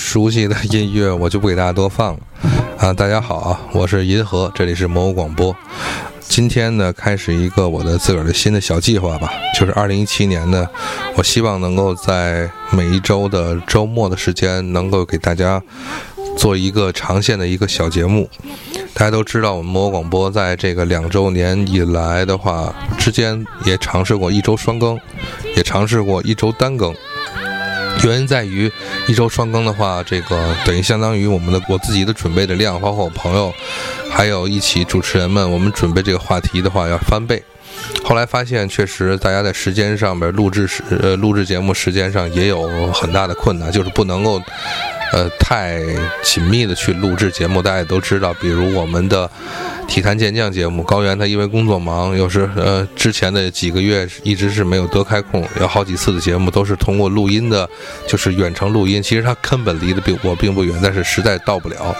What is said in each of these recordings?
熟悉的音乐我就不给大家多放了啊！大家好啊，我是银河，这里是魔偶广播。今天呢，开始一个我的自个儿的新的小计划吧，就是二零一七年呢，我希望能够在每一周的周末的时间，能够给大家做一个长线的一个小节目。大家都知道，我们魔偶广播在这个两周年以来的话，之间也尝试过一周双更，也尝试过一周单更。原因在于，一周双更的话，这个等于相当于我们的我自己的准备的量，包括我朋友，还有一起主持人们，我们准备这个话题的话要翻倍。后来发现，确实大家在时间上面录制时，呃，录制节目时间上也有很大的困难，就是不能够。呃，太紧密的去录制节目，大家也都知道。比如我们的体坛健将节目，高原他因为工作忙，有时呃之前的几个月一直是没有得开空，有好几次的节目都是通过录音的，就是远程录音。其实他根本离得并我并不远，但是实在到不了。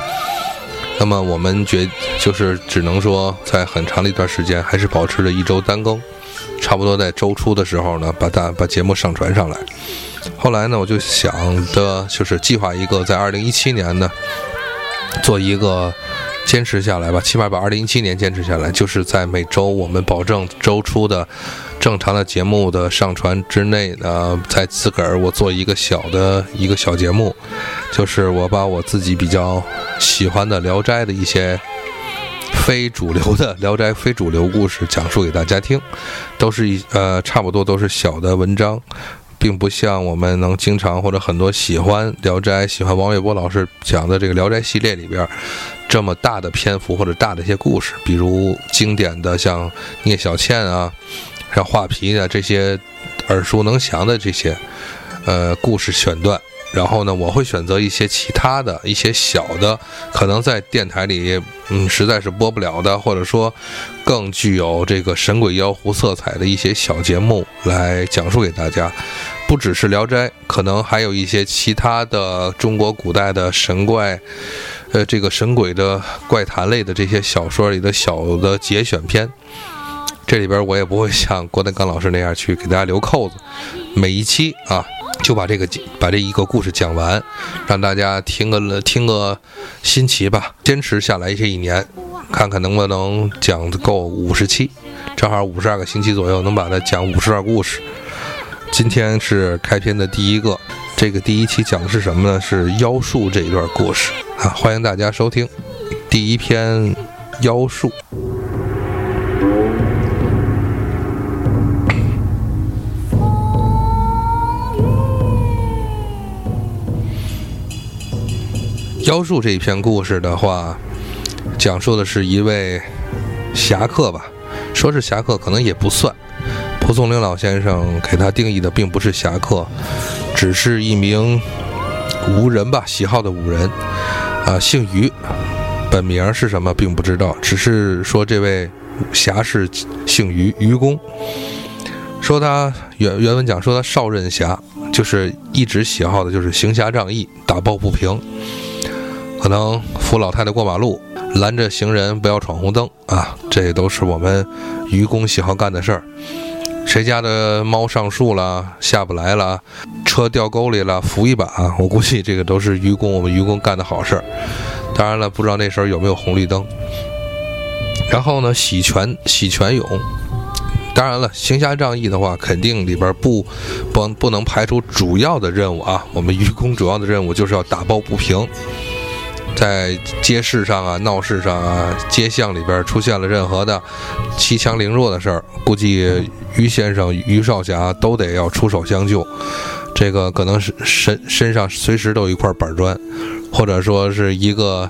那么我们觉就是只能说，在很长的一段时间，还是保持着一周单更，差不多在周初的时候呢，把大把节目上传上来。后来呢，我就想的，就是计划一个在二零一七年呢，做一个坚持下来吧，起码把二零一七年坚持下来，就是在每周我们保证周初的正常的节目的上传之内呢，在自个儿我做一个小的一个小节目，就是我把我自己比较喜欢的《聊斋》的一些非主流的《聊斋》非主流故事讲述给大家听，都是一呃差不多都是小的文章。并不像我们能经常或者很多喜欢《聊斋》、喜欢王卫波老师讲的这个《聊斋》系列里边这么大的篇幅或者大的一些故事，比如经典的像聂小倩啊、像画皮啊这些耳熟能详的这些呃故事选段。然后呢，我会选择一些其他的一些小的，可能在电台里嗯实在是播不了的，或者说更具有这个神鬼妖狐色彩的一些小节目来讲述给大家。不只是《聊斋》，可能还有一些其他的中国古代的神怪，呃，这个神鬼的怪谈类的这些小说里的小的节选篇。这里边我也不会像郭德纲老师那样去给大家留扣子，每一期啊就把这个把这一个故事讲完，让大家听个听个新奇吧。坚持下来这一年，看看能不能讲够五十期，正好五十二个星期左右能把它讲五十二故事。今天是开篇的第一个，这个第一期讲的是什么呢？是妖术这一段故事啊！欢迎大家收听第一篇妖术。妖术这一篇故事的话，讲述的是一位侠客吧，说是侠客可能也不算。蒲松龄老先生给他定义的并不是侠客，只是一名武人吧，喜好的武人，啊，姓于，本名是什么并不知道，只是说这位侠士姓于，于公。说他原原文讲说他少任侠，就是一直喜好的就是行侠仗义，打抱不平，可能扶老太太过马路，拦着行人不要闯红灯啊，这都是我们愚公喜好干的事儿。谁家的猫上树了下不来了，车掉沟里了扶一把啊，我估计这个都是愚公我们愚公干的好事儿。当然了，不知道那时候有没有红绿灯。然后呢，洗泉洗泉涌，当然了，行侠仗义的话，肯定里边不不不能排除主要的任务啊。我们愚公主要的任务就是要打抱不平。在街市上啊、闹市上啊、街巷里边出现了任何的欺强凌弱的事儿，估计于先生、于少侠都得要出手相救。这个可能是身身上随时都有一块板砖，或者说是一个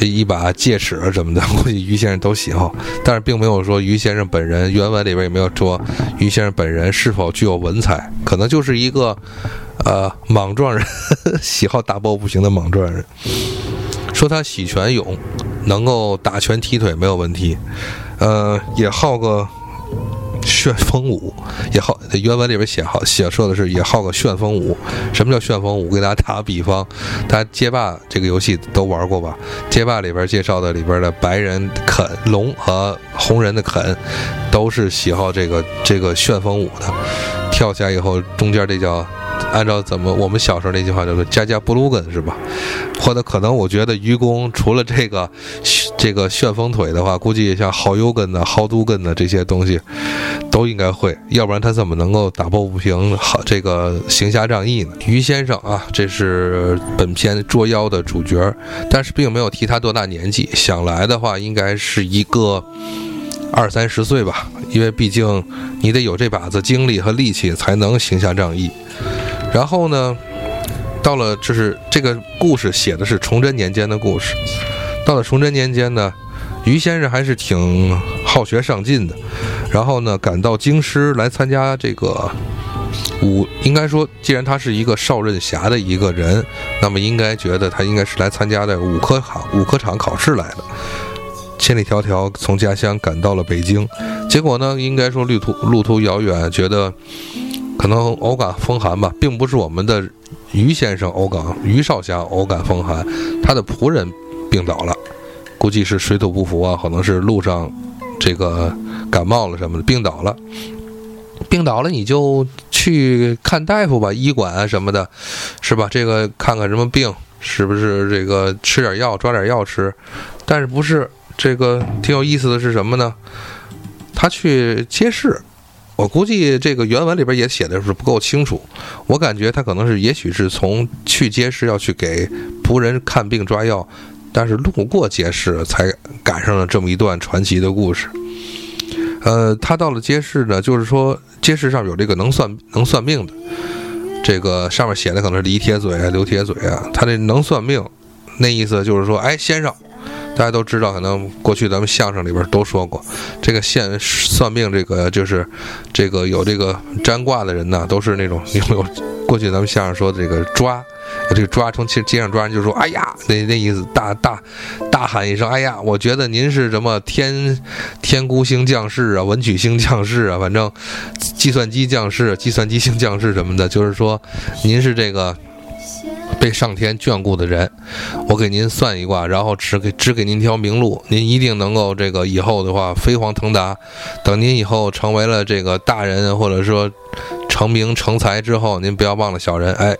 一把戒尺什么的，估计于先生都喜好。但是并没有说于先生本人，原文里边也没有说于先生本人是否具有文采，可能就是一个呃莽撞人，喜好打抱不平的莽撞人。说他喜拳勇，能够打拳踢腿没有问题，呃，也好个旋风舞，也好原文里边写好写说的是也好个旋风舞。什么叫旋风舞？我给大家打个比方，大家街霸这个游戏都玩过吧？街霸里边介绍的里边的白人肯龙和红人的肯，都是喜好这个这个旋风舞的，跳起来以后中间这叫按照怎么我们小时候那句话叫做“家家不露根”是吧？或者可能我觉得愚公除了这个这个旋风腿的话，估计像好油根的好毒根的这些东西都应该会，要不然他怎么能够打抱不平，好这个行侠仗义呢？于先生啊，这是本片捉妖的主角，但是并没有提他多大年纪，想来的话应该是一个。二三十岁吧，因为毕竟你得有这把子精力和力气，才能行侠仗义。然后呢，到了就是这个故事写的是崇祯年间的故事。到了崇祯年间呢，于先生还是挺好学上进的。然后呢，赶到京师来参加这个武，应该说，既然他是一个少任侠的一个人，那么应该觉得他应该是来参加的武科考武科场考试来的。千里迢迢从家乡赶到了北京，结果呢，应该说路途路途遥远，觉得可能偶感风寒吧，并不是我们的于先生偶感于少侠偶感风寒，他的仆人病倒了，估计是水土不服啊，可能是路上这个感冒了什么的，病倒了，病倒了你就去看大夫吧，医馆啊什么的，是吧？这个看看什么病，是不是这个吃点药，抓点药吃，但是不是。这个挺有意思的是什么呢？他去街市，我估计这个原文里边也写的是不够清楚。我感觉他可能是，也许是从去街市要去给仆人看病抓药，但是路过街市才赶上了这么一段传奇的故事。呃，他到了街市呢，就是说街市上有这个能算能算命的，这个上面写的可能是李铁嘴啊、刘铁嘴啊，他这能算命，那意思就是说，哎，先生。大家都知道，可能过去咱们相声里边都说过，这个现算命，这个就是这个有这个占卦的人呢，都是那种有没有过去咱们相声说的这个抓，这个抓从街街上抓人，就说哎呀，那那意思大大大喊一声，哎呀，我觉得您是什么天天孤星降世啊，文曲星降世啊，反正计算机降世、计算机星降世什么的，就是说您是这个。被上天眷顾的人，我给您算一卦，然后只给只给您条明路，您一定能够这个以后的话飞黄腾达。等您以后成为了这个大人，或者说成名成才之后，您不要忘了小人，哎，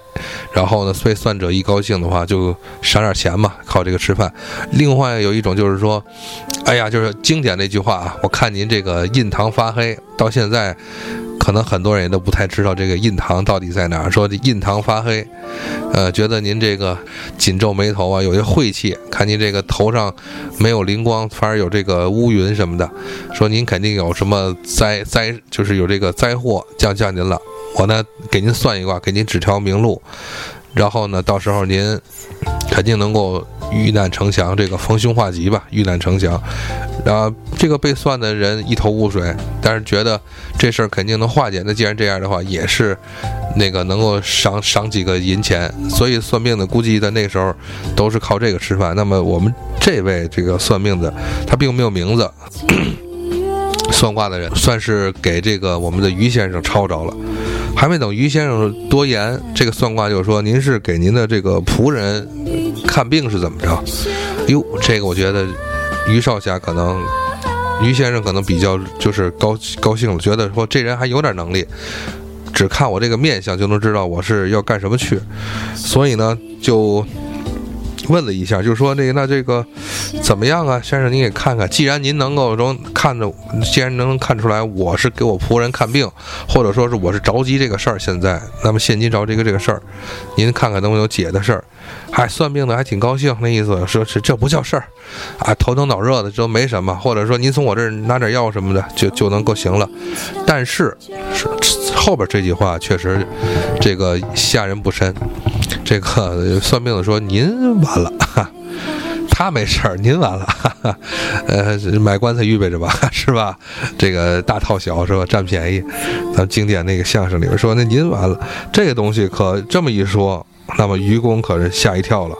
然后呢，被算者一高兴的话，就赏点钱嘛，靠这个吃饭。另外有一种就是说，哎呀，就是经典那句话啊，我看您这个印堂发黑，到现在。可能很多人也都不太知道这个印堂到底在哪儿。说印堂发黑，呃，觉得您这个紧皱眉头啊，有些晦气。看您这个头上没有灵光，反而有这个乌云什么的。说您肯定有什么灾灾，就是有这个灾祸降降您了。我呢给您算一卦，给您指条明路，然后呢到时候您肯定能够遇难成祥，这个逢凶化吉吧，遇难成祥。然后这个被算的人一头雾水，但是觉得这事儿肯定能化解。那既然这样的话，也是那个能够赏赏几个银钱。所以算命的估计在那个时候都是靠这个吃饭。那么我们这位这个算命的，他并没有名字，算卦的人算是给这个我们的于先生抄着了。还没等于先生多言，这个算卦就说：“您是给您的这个仆人看病是怎么着？”哟，这个我觉得。于少侠可能，于先生可能比较就是高高兴了，觉得说这人还有点能力，只看我这个面相就能知道我是要干什么去，所以呢就问了一下，就说那个那这个怎么样啊，先生您给看看，既然您能够能看着，既然能看出来我是给我仆人看病，或者说是我是着急这个事儿，现在那么现今着这个这个事儿，您看看能不能有解的事儿。还算命的还挺高兴，那意思说是这不叫事儿，啊，头疼脑热的这没什么，或者说您从我这儿拿点药什么的就就能够行了。但是是后边这句话确实这个吓人不深。这个 算命的说您完了，他没事儿，您完了，呃，买棺材预备着吧，是吧？这个大套小是吧？占便宜。咱经典那个相声里边说，那您完了，这个东西可这么一说。那么愚公可是吓一跳了，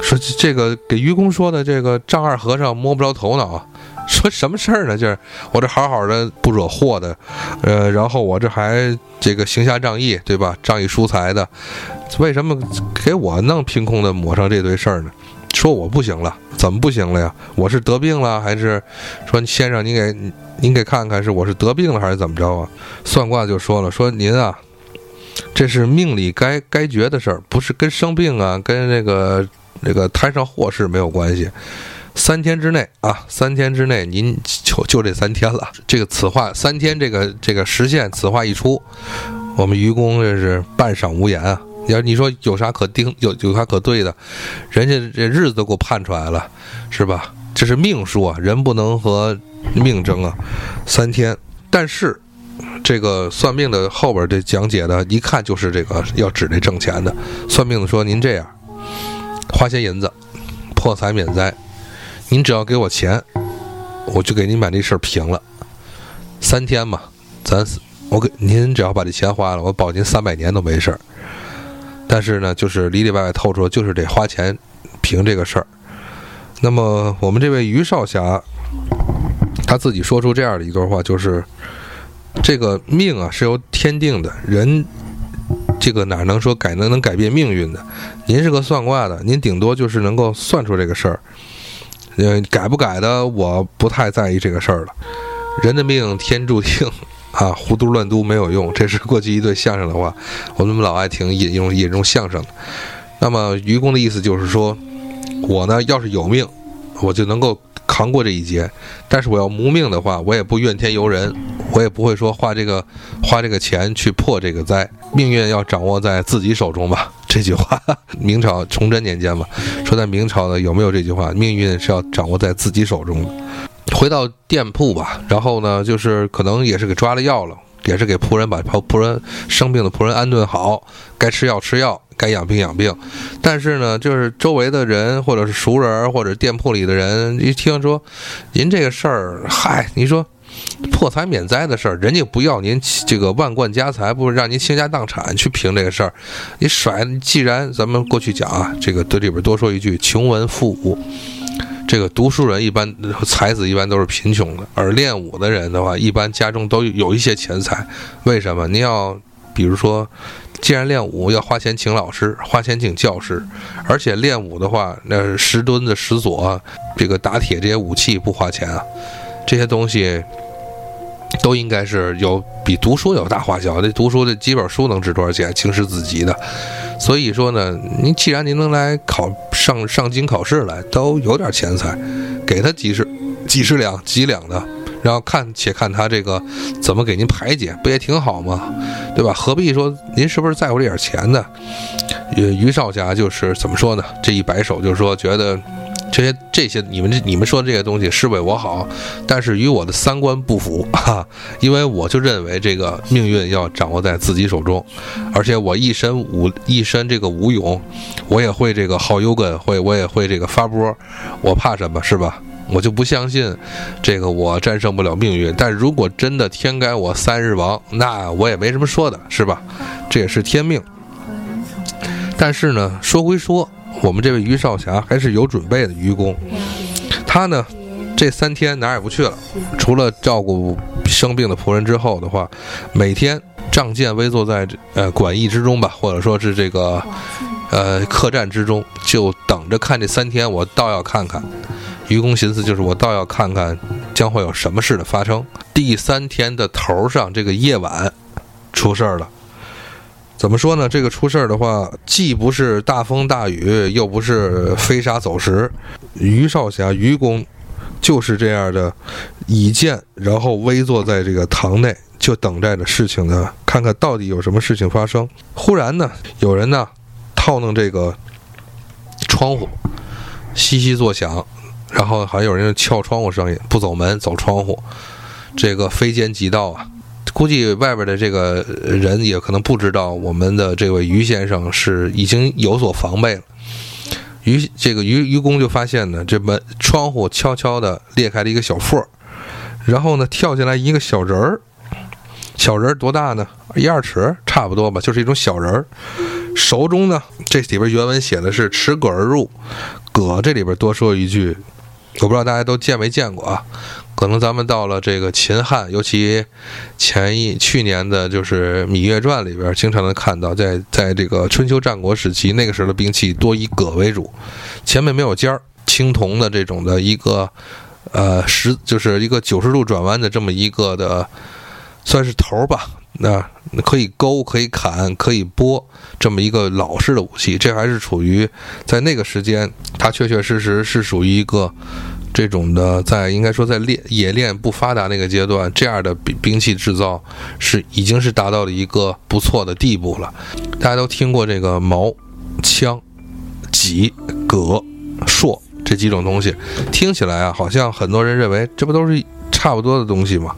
说这个给愚公说的这个丈二和尚摸不着头脑，说什么事儿呢？就是我这好好的不惹祸的，呃，然后我这还这个行侠仗义，对吧？仗义疏财的，为什么给我弄凭空的抹上这堆事儿呢？说我不行了，怎么不行了呀？我是得病了，还是说先生您给您给看看是我是得病了还是怎么着啊？算卦就说了，说您啊。这是命里该 该绝的事儿，不是跟生病啊，跟那个那个摊上祸事没有关系。三天之内啊，三天之内您就就这三天了。这个此话三天，这个这个实现，此话一出，我们愚公这是半晌无言啊。你要你说有啥可定，有有啥可对的？人家这日子都给我判出来了，是吧？这是命数啊，人不能和命争啊。三天，但是这个算命的后边这讲解的，一看就是这个要指这挣钱的。算命的说：“您这样，花些银子，破财免灾。您只要给我钱，我就给您把这事儿平了。三天嘛，咱我给您只要把这钱花了，我保您三百年都没事儿。”但是呢，就是里里外外透出，就是得花钱凭这个事儿。那么我们这位于少侠，他自己说出这样的一段话，就是这个命啊是由天定的，人这个哪能说改能能改变命运的？您是个算卦的，您顶多就是能够算出这个事儿，呃，改不改的我不太在意这个事儿了。人的命天注定。啊，胡嘟乱嘟没有用，这是过去一对相声的话，我们老爱听引用引用相声的。那么愚公的意思就是说，我呢要是有命，我就能够扛过这一劫；但是我要无命的话，我也不怨天尤人，我也不会说花这个花这个钱去破这个灾。命运要掌握在自己手中吧？这句话，明朝崇祯年间吧，说在明朝的有没有这句话？命运是要掌握在自己手中的。回到店铺吧，然后呢，就是可能也是给抓了药了，也是给仆人把仆人生病的仆人安顿好，该吃药吃药，该养病养病。但是呢，就是周围的人或者是熟人或者店铺里的人一听说您这个事儿，嗨，你说破财免灾的事儿，人家不要您这个万贯家财，不让您倾家荡产去评这个事儿，你甩。既然咱们过去讲啊，这个对里边多说一句，穷文富武。这个读书人一般才子一般都是贫穷的，而练武的人的话，一般家中都有一些钱财。为什么？您要比如说，既然练武要花钱请老师，花钱请教师，而且练武的话，那石墩子、石锁，这个打铁这些武器不花钱啊，这些东西。都应该是有比读书有大花销，这读书这几本书能值多少钱？经世子集的，所以说呢，您既然您能来考上上京考试来，都有点钱财，给他几十几十两几两的，然后看且看他这个怎么给您排解，不也挺好吗？对吧？何必说您是不是在乎这点钱呢？于于少侠就是怎么说呢？这一摆手就是说觉得。这些这些，你们这你们说的这些东西是为我好，但是与我的三观不符啊！因为我就认为这个命运要掌握在自己手中，而且我一身武一身这个武勇，我也会这个好游根，会我也会这个发波，我怕什么是吧？我就不相信这个我战胜不了命运。但如果真的天该我三日亡，那我也没什么说的，是吧？这也是天命。但是呢，说归说。我们这位于少侠还是有准备的愚公，他呢，这三天哪儿也不去了，除了照顾生病的仆人之后的话，每天仗剑微坐在呃馆驿之中吧，或者说是这个呃客栈之中，就等着看这三天。我倒要看看，愚公寻思就是我倒要看看将会有什么事的发生。第三天的头上这个夜晚，出事儿了。怎么说呢？这个出事儿的话，既不是大风大雨，又不是飞沙走石，于少侠、愚公就是这样的倚剑，然后微坐在这个堂内，就等待着事情呢，看看到底有什么事情发生。忽然呢，有人呢套弄这个窗户，悉悉作响，然后还有人撬窗户声音，不走门走窗户，这个非奸即盗啊！估计外边的这个人也可能不知道，我们的这位于先生是已经有所防备了。于这个于于公就发现呢，这门窗户悄悄地裂开了一个小缝儿，然后呢跳进来一个小人儿。小人儿多大呢？一二尺差不多吧，就是一种小人儿。手中呢，这里边原文写的是持戈而入。戈这里边多说一句，我不知道大家都见没见过啊。可能咱们到了这个秦汉，尤其前一去年的，就是《芈月传》里边，经常能看到，在在这个春秋战国时期，那个时候的兵器多以戈为主，前面没有尖儿，青铜的这种的一个，呃，十就是一个九十度转弯的这么一个的，算是头吧，那可以勾、可以砍、可以拨，这么一个老式的武器。这还是处于在那个时间，它确确实实是属于一个这种的，在应该说在炼冶炼不发达那个阶段，这样的兵兵器制造是已经是达到了一个不错的地步了。大家都听过这个矛、枪、戟、戈、槊这几种东西，听起来啊，好像很多人认为这不都是差不多的东西吗？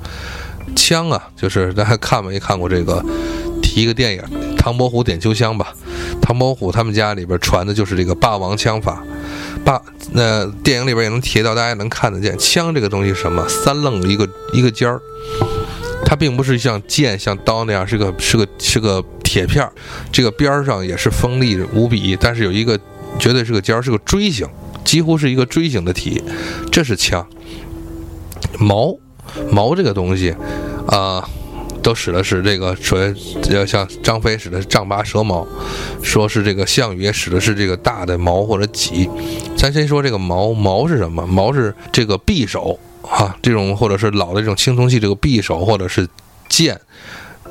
枪啊，就是大家看没看过这个？提一个电影《唐伯虎点秋香》吧。唐伯虎他们家里边传的就是这个霸王枪法。把那电影里边也能提到，大家能看得见。枪这个东西什么？三愣的一个一个尖儿，它并不是像剑、像刀那样是个是个是个铁片儿，这个边儿上也是锋利无比，但是有一个绝对是个尖儿，是个锥形，几乎是一个锥形的体。这是枪。矛。矛这个东西，啊，都使的是这个，说要像张飞使的是丈八蛇矛，说是这个项羽也使的是这个大的矛或者戟。咱先说这个矛，矛是什么？矛是这个匕首啊，这种或者是老的这种青铜器，这个匕首或者是剑，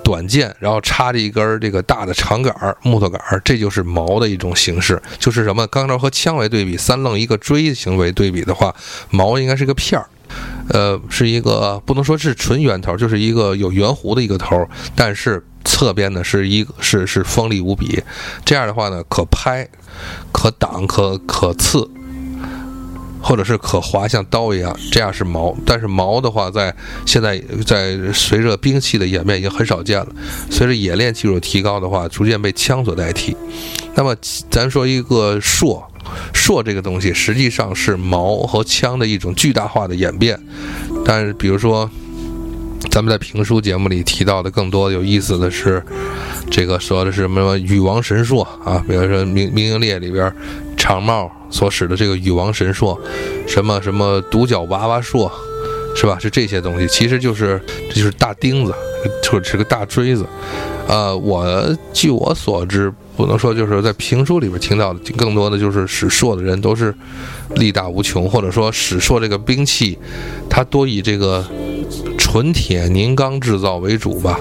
短剑，然后插着一根这个大的长杆儿，木头杆儿，这就是矛的一种形式。就是什么？刚才和枪为对比，三棱一个锥形为对比的话，矛应该是个片儿。呃，是一个不能说是纯圆头，就是一个有圆弧的一个头，但是侧边呢是一个是是锋利无比。这样的话呢，可拍、可挡、可可刺，或者是可划，像刀一样。这样是矛，但是矛的话，在现在在随着兵器的演变已经很少见了。随着冶炼技术提高的话，逐渐被枪所代替。那么咱说一个槊。槊这个东西实际上是矛和枪的一种巨大化的演变，但是比如说，咱们在评书节目里提到的更多有意思的是，这个说的是什么羽王神槊啊，比如说《明明英烈》里边长帽所使的这个羽王神槊，什么什么独角娃娃槊，是吧？是这些东西，其实就是这就是大钉子，就是个大锥子。呃，我据我所知。不能说就是在评书里边听到的，更多的就是使硕的人都是力大无穷，或者说使硕这个兵器，它多以这个纯铁凝钢制造为主吧。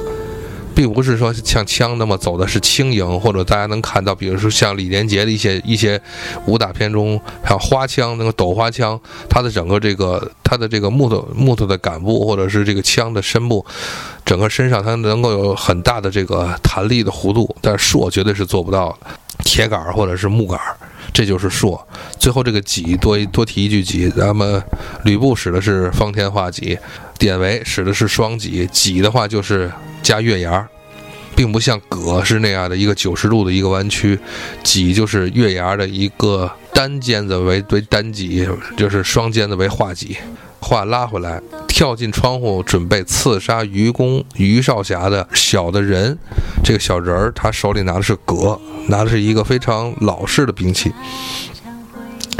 并不是说像枪那么走的是轻盈，或者大家能看到，比如说像李连杰的一些一些武打片中，还有花枪那个斗花枪，它的整个这个它的这个木头木头的杆部，或者是这个枪的身部，整个身上它能够有很大的这个弹力的弧度，但是槊绝对是做不到的，铁杆或者是木杆，这就是槊。最后这个戟多多提一句戟，咱们吕布使的是方天画戟，典韦使的是双戟，戟的话就是。加月牙，并不像戈是那样的一个九十度的一个弯曲，戟就是月牙的一个单尖子为为单戟，就是双尖子为画戟。画拉回来，跳进窗户准备刺杀愚公于少侠的小的人，这个小人儿他手里拿的是戈，拿的是一个非常老式的兵器。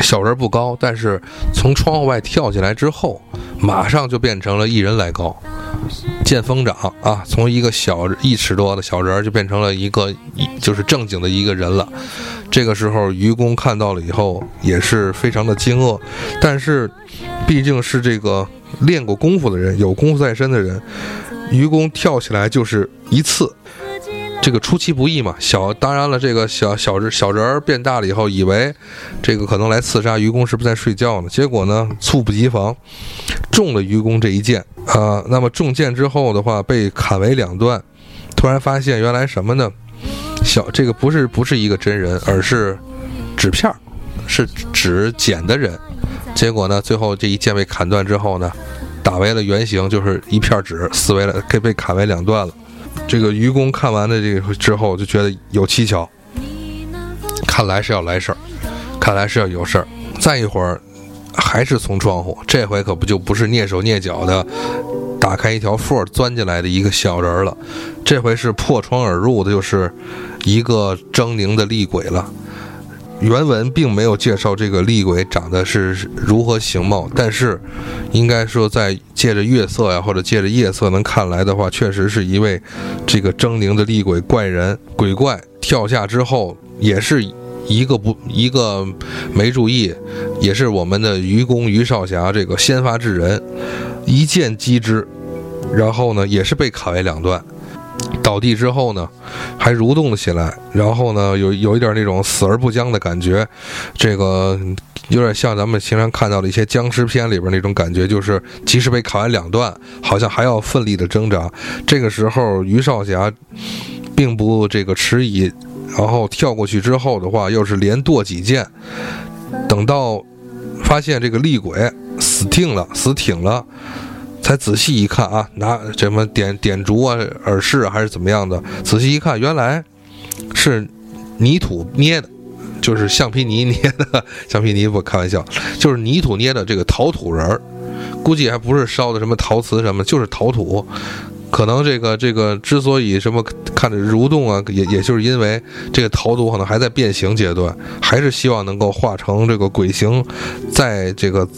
小人不高，但是从窗户外跳起来之后，马上就变成了一人来高。见风长啊，从一个小一尺多的小人儿就变成了一个就是正经的一个人了。这个时候，愚公看到了以后也是非常的惊愕，但是毕竟是这个练过功夫的人，有功夫在身的人，愚公跳起来就是一次。这个出其不意嘛，小当然了，这个小小人小人儿变大了以后，以为这个可能来刺杀愚公是不是在睡觉呢？结果呢，猝不及防，中了愚公这一剑啊。那么中箭之后的话，被砍为两段。突然发现原来什么呢？小这个不是不是一个真人，而是纸片儿，是纸剪的人。结果呢，最后这一剑被砍断之后呢，打为了原形，就是一片纸撕为了，给被砍为两段了。这个愚公看完的这个之后，就觉得有蹊跷，看来是要来事儿，看来是要有事儿。再一会儿，还是从窗户，这回可不就不是蹑手蹑脚的打开一条缝钻进来的一个小人了，这回是破窗而入的，就是一个狰狞的厉鬼了。原文并没有介绍这个厉鬼长得是如何形貌，但是，应该说在借着月色呀，或者借着夜色能看来的话，确实是一位这个狰狞的厉鬼怪人鬼怪跳下之后，也是一个不一个没注意，也是我们的愚公于少侠这个先发制人，一剑击之，然后呢也是被砍为两段。倒地之后呢，还蠕动了起来，然后呢，有有一点那种死而不僵的感觉，这个有点像咱们经常看到的一些僵尸片里边那种感觉，就是即使被砍完两段，好像还要奋力的挣扎。这个时候，于少侠并不这个迟疑，然后跳过去之后的话，又是连剁几剑，等到发现这个厉鬼死定了，死挺了。才仔细一看啊，拿什么点点烛啊、耳饰啊还是怎么样的？仔细一看，原来是泥土捏的，就是橡皮泥捏的。橡皮泥不开玩笑，就是泥土捏的这个陶土人儿，估计还不是烧的什么陶瓷什么，就是陶土。可能这个这个之所以什么看着蠕动啊，也也就是因为这个陶土可能还在变形阶段，还是希望能够化成这个鬼形，在这个。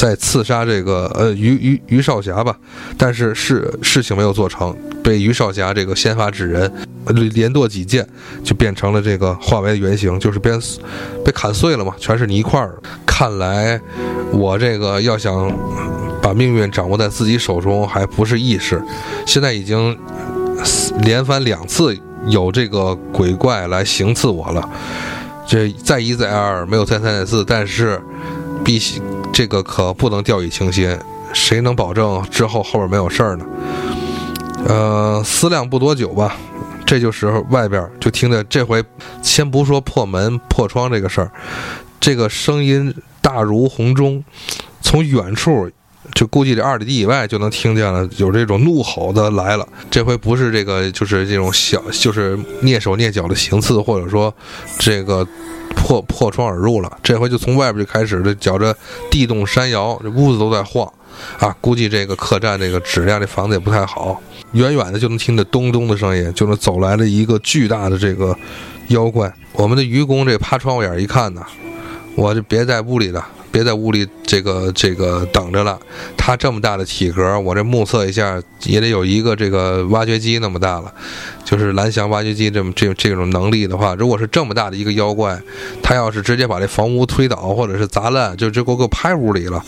在刺杀这个呃于于于少侠吧，但是事事情没有做成，被于少侠这个先发制人，连剁几剑就变成了这个化为原形，就是变被砍碎了嘛，全是泥块儿。看来我这个要想把命运掌握在自己手中还不是易事，现在已经连番两次有这个鬼怪来行刺我了，这再一再二没有再三再四，但是必须。这个可不能掉以轻心，谁能保证之后后边没有事儿呢？呃，思量不多久吧，这就时候外边就听见这回，先不说破门破窗这个事儿，这个声音大如洪钟，从远处就估计这二里地以外就能听见了，有这种怒吼的来了。这回不是这个，就是这种小，就是蹑手蹑脚的行刺，或者说这个。破破窗而入了，这回就从外边就开始，这觉着地动山摇，这屋子都在晃，啊，估计这个客栈这个质量，这房子也不太好。远远的就能听着咚咚的声音，就能走来了一个巨大的这个妖怪。我们的愚公这趴窗户眼一看呢，我就别在屋里了。别在屋里这个这个等着了，他这么大的体格，我这目测一下也得有一个这个挖掘机那么大了，就是蓝翔挖掘机这么这这种能力的话，如果是这么大的一个妖怪，他要是直接把这房屋推倒或者是砸烂，就就给我拍屋里了，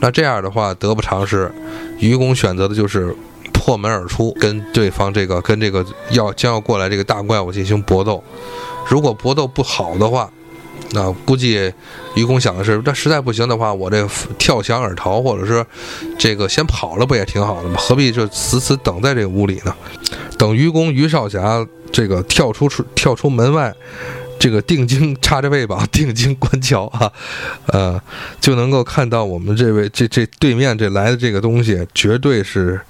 那这样的话得不偿失。愚公选择的就是破门而出，跟对方这个跟这个要将要过来这个大怪物进行搏斗，如果搏斗不好的话。那估计愚公想的是，那实在不行的话，我这跳墙而逃，或者是这个先跑了，不也挺好的吗？何必就死死等在这个屋里呢？等愚公于少侠这个跳出出跳出门外。这个定睛插着背膀，定睛观瞧啊，呃，就能够看到我们这位这这对面这来的这个东西，绝对是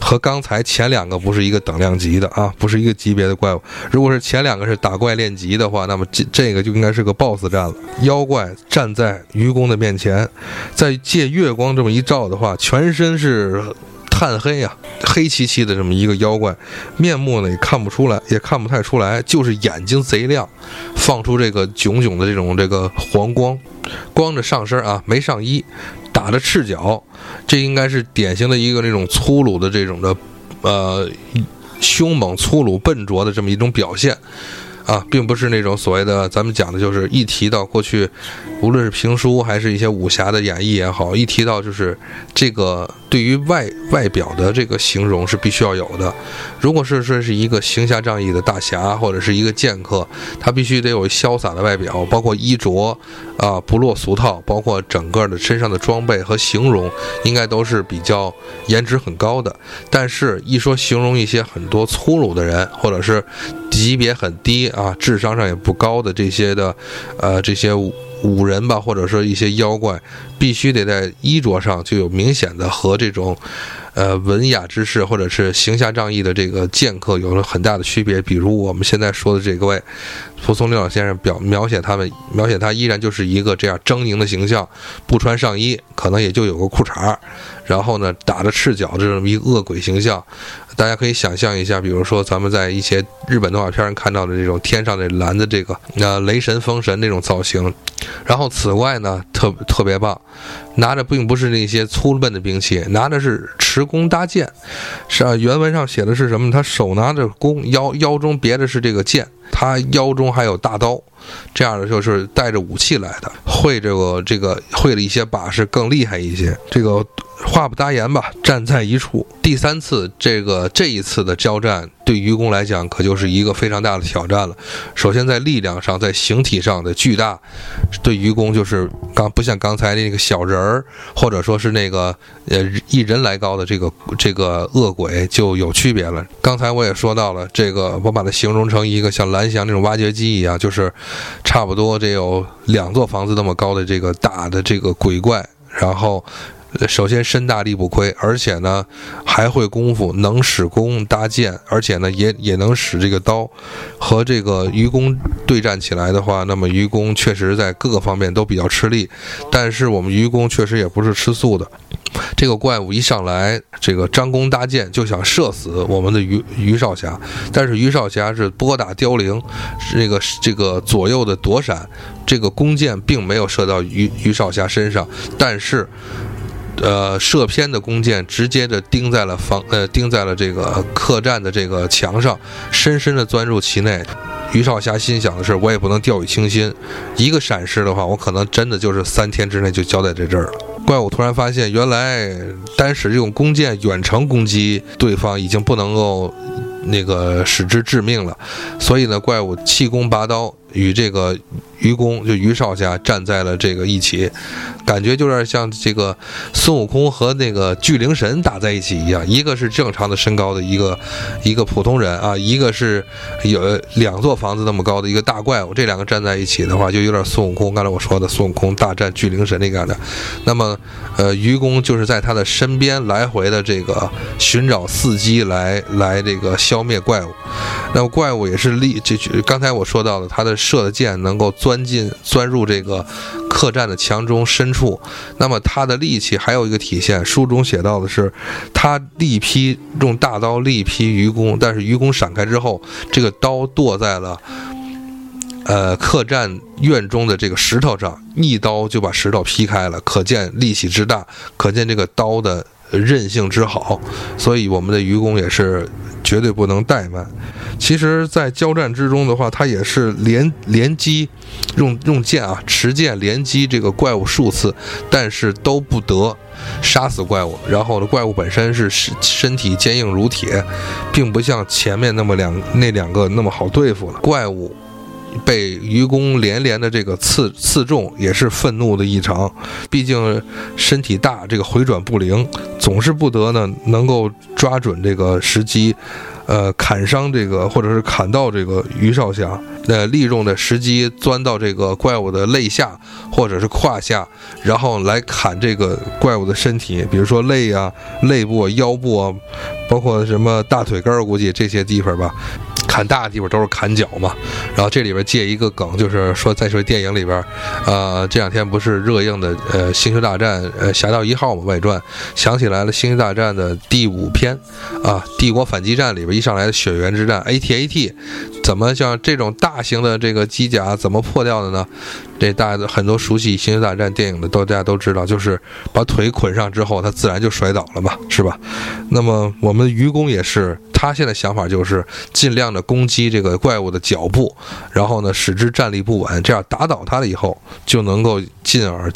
和刚才前两个不是一个等量级的啊，不是一个级别的怪物。如果是前两个是打怪练级的话，那么这这个就应该是个 BOSS 战了。妖怪站在愚公的面前，在借月光这么一照的话，全身是。炭黑呀，黑漆漆的这么一个妖怪，面目呢也看不出来，也看不太出来，就是眼睛贼亮，放出这个炯炯的这种这个黄光，光着上身啊，没上衣，打着赤脚，这应该是典型的一个那种粗鲁的这种的，呃，凶猛、粗鲁、笨拙的这么一种表现。啊，并不是那种所谓的咱们讲的，就是一提到过去，无论是评书还是一些武侠的演绎也好，一提到就是这个对于外外表的这个形容是必须要有的。如果是说是一个行侠仗义的大侠或者是一个剑客，他必须得有潇洒的外表，包括衣着啊不落俗套，包括整个的身上的装备和形容，应该都是比较颜值很高的。但是，一说形容一些很多粗鲁的人，或者是级别很低。啊，智商上也不高的这些的，呃，这些武人吧，或者说一些妖怪，必须得在衣着上就有明显的和这种。呃，文雅之士或者是行侠仗义的这个剑客有了很大的区别。比如我们现在说的这位蒲松龄老先生表描写他们，描写他依然就是一个这样狰狞的形象，不穿上衣，可能也就有个裤衩然后呢打着赤脚这种一恶鬼形象。大家可以想象一下，比如说咱们在一些日本动画片上看到的这种天上的蓝的这个那雷神封神那种造型。然后此外呢，特特别棒，拿着并不是那些粗笨的兵器，拿的是持弓搭箭。是啊，原文上写的是什么？他手拿着弓，腰腰中别的是这个剑，他腰中还有大刀，这样的就是带着武器来的。会这个这个会了一些把式更厉害一些。这个话不搭言吧，站在一处。第三次这个这一次的交战，对愚公来讲可就是一个非常大的挑战了。首先在力量上，在形体上的巨大，对愚公就是刚不像刚才那个小人儿，或者说是那个呃一人来高的这个这个恶鬼就有区别了。刚才我也说到了这个，我把它形容成一个像蓝翔那种挖掘机一样，就是差不多这有两座房子那么高的这个大的这个鬼怪，然后。首先身大力不亏，而且呢还会功夫，能使弓搭箭，而且呢也也能使这个刀。和这个愚公对战起来的话，那么愚公确实在各个方面都比较吃力。但是我们愚公确实也不是吃素的，这个怪物一上来，这个张弓搭箭就想射死我们的于于少侠。但是于少侠是拨打凋零，这个这个左右的躲闪，这个弓箭并没有射到于于少侠身上，但是。呃，射偏的弓箭直接的钉在了房，呃，钉在了这个客栈的这个墙上，深深的钻入其内。于少侠心想的是，我也不能掉以轻心，一个闪失的话，我可能真的就是三天之内就交代在这儿了。怪物突然发现，原来单使用弓箭远程攻击对方已经不能够那个使之致命了，所以呢，怪物气功拔刀。与这个愚公就于少侠站在了这个一起，感觉就是像这个孙悟空和那个巨灵神打在一起一样，一个是正常的身高的一个一个普通人啊，一个是有两座房子那么高的一个大怪物，这两个站在一起的话，就有点孙悟空刚才我说的孙悟空大战巨灵神那个的。那么，呃，愚公就是在他的身边来回的这个寻找伺机来来这个消灭怪物。那么怪物也是立，这刚才我说到的他的。射的箭能够钻进、钻入这个客栈的墙中深处，那么他的力气还有一个体现。书中写到的是，他力劈用大刀力劈愚公，但是愚公闪开之后，这个刀剁在了呃客栈院中的这个石头上，一刀就把石头劈开了，可见力气之大，可见这个刀的韧性之好。所以我们的愚公也是绝对不能怠慢。其实，在交战之中的话，他也是连连击，用用剑啊，持剑连击这个怪物数次，但是都不得杀死怪物。然后呢，怪物本身是身身体坚硬如铁，并不像前面那么两那两个那么好对付了。怪物被愚公连连的这个刺刺中，也是愤怒的异常。毕竟身体大，这个回转不灵，总是不得呢能够抓准这个时机。呃，砍伤这个，或者是砍到这个于少侠，呃，利用的时机钻到这个怪物的肋下或者是胯下，然后来砍这个怪物的身体，比如说肋啊、肋部、腰部啊，包括什么大腿根儿，估计这些地方吧。砍大的地方都是砍脚嘛，然后这里边借一个梗，就是说再说电影里边，呃，这两天不是热映的呃《星球大战》呃《侠盗一号》嘛外传，想起来了《星球大战》的第五篇啊，帝国反击战里边一上来的血缘之战，AT-AT，怎么像这种大型的这个机甲怎么破掉的呢？这大家很多熟悉《星球大战》电影的都大家都知道，就是把腿捆上之后，它自然就摔倒了嘛，是吧？那么我们愚公也是。他现在想法就是尽量的攻击这个怪物的脚步，然后呢使之站立不稳，这样打倒他了以后就能够进而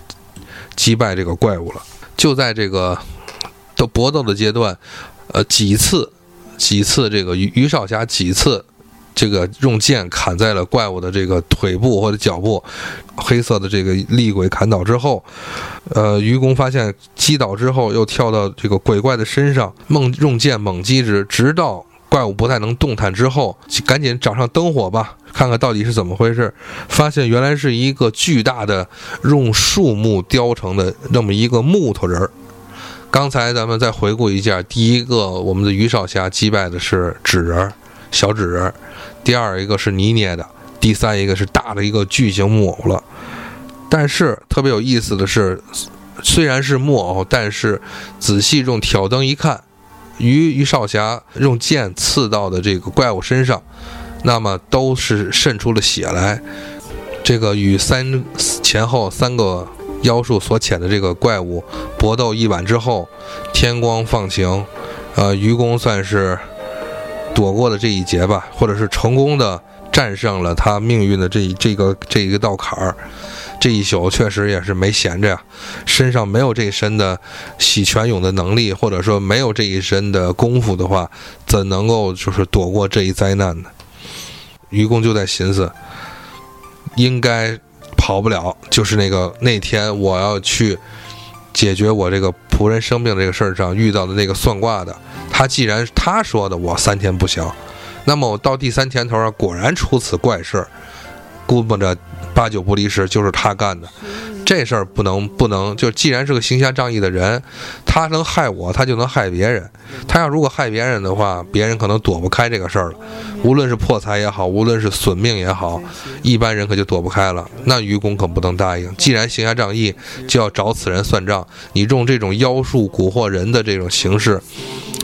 击败这个怪物了。就在这个斗搏斗的阶段，呃，几次几次这个于于少侠几次。这个用剑砍在了怪物的这个腿部或者脚部，黑色的这个厉鬼砍倒之后，呃，愚公发现击倒之后，又跳到这个鬼怪的身上，猛用剑猛击之，直到怪物不太能动弹之后，赶紧找上灯火吧，看看到底是怎么回事。发现原来是一个巨大的用树木雕成的那么一个木头人儿。刚才咱们再回顾一下，第一个我们的于少侠击败的是纸人儿。小纸人，第二一个是泥捏的，第三一个是大的一个巨型木偶了。但是特别有意思的是，虽然是木偶，但是仔细用挑灯一看，于于少侠用剑刺到的这个怪物身上，那么都是渗出了血来。这个与三前后三个妖术所遣的这个怪物搏斗一晚之后，天光放晴，呃，愚公算是。躲过了这一劫吧，或者是成功的战胜了他命运的这这个这一个道坎儿。这一宿确实也是没闲着呀，身上没有这一身的洗泉涌的能力，或者说没有这一身的功夫的话，怎能够就是躲过这一灾难呢？愚公就在寻思，应该跑不了，就是那个那天我要去解决我这个仆人生病这个事儿上遇到的那个算卦的，他既然他说的我三天不行，那么我到第三天头上果然出此怪事，估摸着。八九不离十，就是他干的，这事儿不能不能，就既然是个行侠仗义的人，他能害我，他就能害别人。他要如果害别人的话，别人可能躲不开这个事儿了。无论是破财也好，无论是损命也好，一般人可就躲不开了。那愚公可不能答应。既然行侠仗义，就要找此人算账。你用这种妖术蛊惑人的这种形式，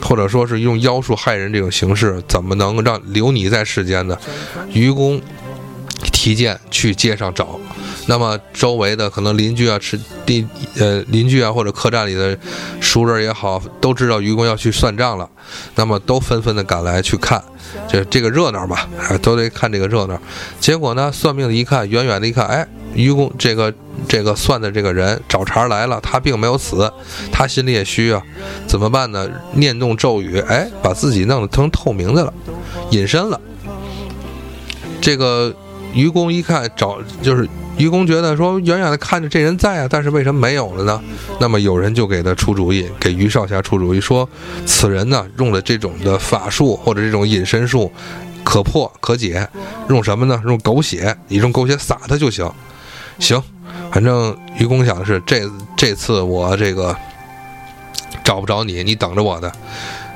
或者说是用妖术害人这种形式，怎么能让留你在世间呢？愚公。提剑去街上找，那么周围的可能邻居啊、吃地呃邻居啊或者客栈里的熟人也好，都知道愚公要去算账了，那么都纷纷的赶来去看，这这个热闹嘛，都得看这个热闹。结果呢，算命的一看，远远的一看，哎，愚公这个这个算的这个人找茬来了，他并没有死，他心里也虚啊，怎么办呢？念动咒语，哎，把自己弄得成透明的了，隐身了，这个。愚公一看找，就是愚公觉得说远远的看着这人在啊，但是为什么没有了呢？那么有人就给他出主意，给于少侠出主意说，此人呢用了这种的法术或者这种隐身术，可破可解，用什么呢？用狗血，你用狗血撒他就行。行，反正愚公想的是这这次我这个找不着你，你等着我的。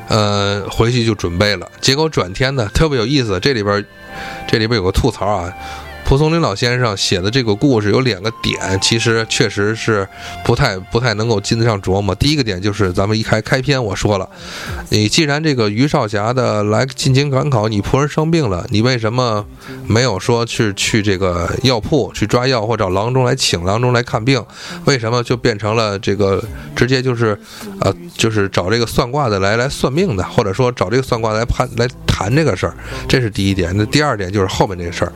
呃，回去就准备了，结果转天呢，特别有意思。这里边，这里边有个吐槽啊。蒲松龄老先生写的这个故事有两个点，其实确实是不太不太能够经得上琢磨。第一个点就是咱们一开开篇我说了，你既然这个于少侠的来进京赶考，你仆人生病了，你为什么没有说去去这个药铺去抓药，或找郎中来请郎中来看病？为什么就变成了这个直接就是呃就是找这个算卦的来来算命的，或者说找这个算卦来判来谈这个事儿？这是第一点。那第二点就是后面这个事儿。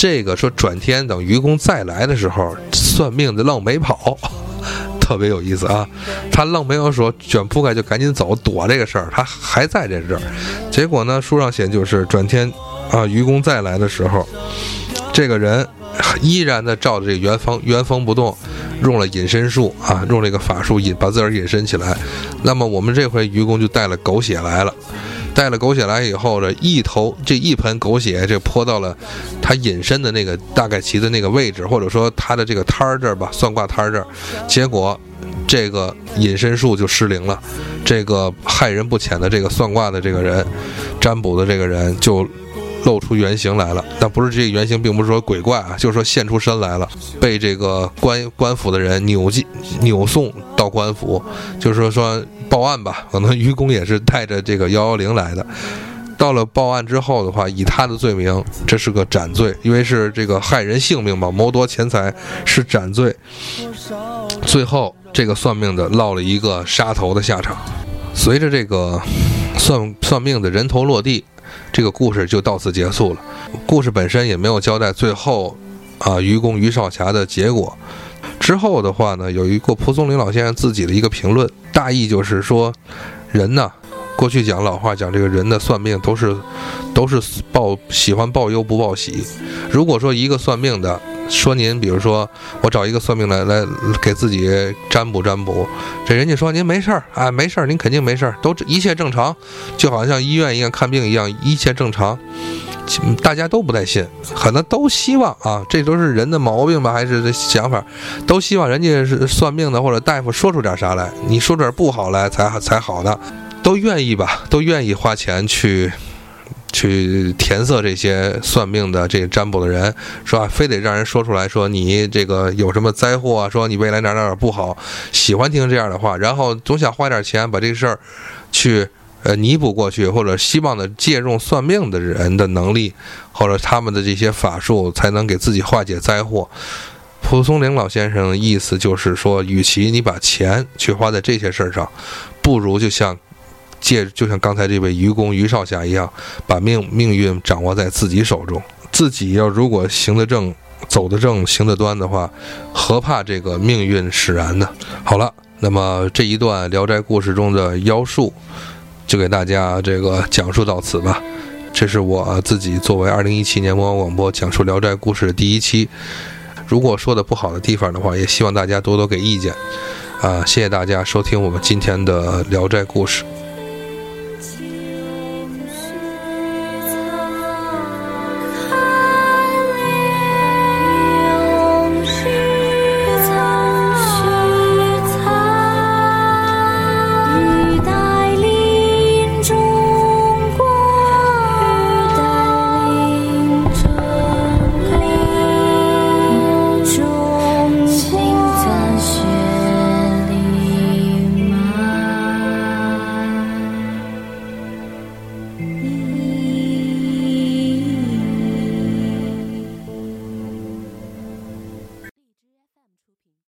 这个说转天等愚公再来的时候，算命的愣没跑，特别有意思啊！他愣没有说卷铺盖就赶紧走躲这个事儿，他还在这儿。结果呢，书上写就是转天啊，愚公再来的时候，这个人依然的照着这原封原封不动，用了隐身术啊，用这个法术隐把自个儿隐身起来。那么我们这回愚公就带了狗血来了。带了狗血来以后，这一头这一盆狗血，这泼到了他隐身的那个大概其的那个位置，或者说他的这个摊儿这儿吧，算卦摊儿这儿，结果这个隐身术就失灵了，这个害人不浅的这个算卦的这个人，占卜的这个人就。露出原形来了，但不是这个原形，并不是说鬼怪啊，就是说现出身来了，被这个官官府的人扭进扭送到官府，就是说说报案吧，可能愚公也是带着这个幺幺零来的。到了报案之后的话，以他的罪名，这是个斩罪，因为是这个害人性命嘛，谋夺钱财是斩罪。最后这个算命的落了一个杀头的下场。随着这个算算命的人头落地。这个故事就到此结束了，故事本身也没有交代最后，啊，愚公于少侠的结果。之后的话呢，有一个蒲松龄老先生自己的一个评论，大意就是说，人呢，过去讲老话讲这个人的算命都是，都是报喜欢报忧不报喜。如果说一个算命的。说您，比如说，我找一个算命来来给自己占卜占卜，这人家说您没事儿啊，没事儿，您肯定没事儿，都一切正常，就好像医院一样看病一样，一切正常，大家都不太信，可能都希望啊，这都是人的毛病吧，还是这想法，都希望人家是算命的或者大夫说出点啥来，你说点不好来才才好的，都愿意吧，都愿意花钱去。去填色这些算命的、这占卜的人，是吧非得让人说出来说你这个有什么灾祸啊？说你未来哪哪哪不好，喜欢听这样的话，然后总想花点钱把这事儿去呃弥补过去，或者希望的借用算命的人的能力，或者他们的这些法术，才能给自己化解灾祸。蒲松龄老先生意思就是说，与其你把钱去花在这些事儿上，不如就像。借就像刚才这位愚公于少侠一样，把命命运掌握在自己手中。自己要如果行得正，走得正，行得端的话，何怕这个命运使然呢？好了，那么这一段《聊斋故事》中的妖术，就给大家这个讲述到此吧。这是我自己作为二零一七年魔王广播讲述《聊斋故事》的第一期。如果说的不好的地方的话，也希望大家多多给意见。啊，谢谢大家收听我们今天的《聊斋故事》。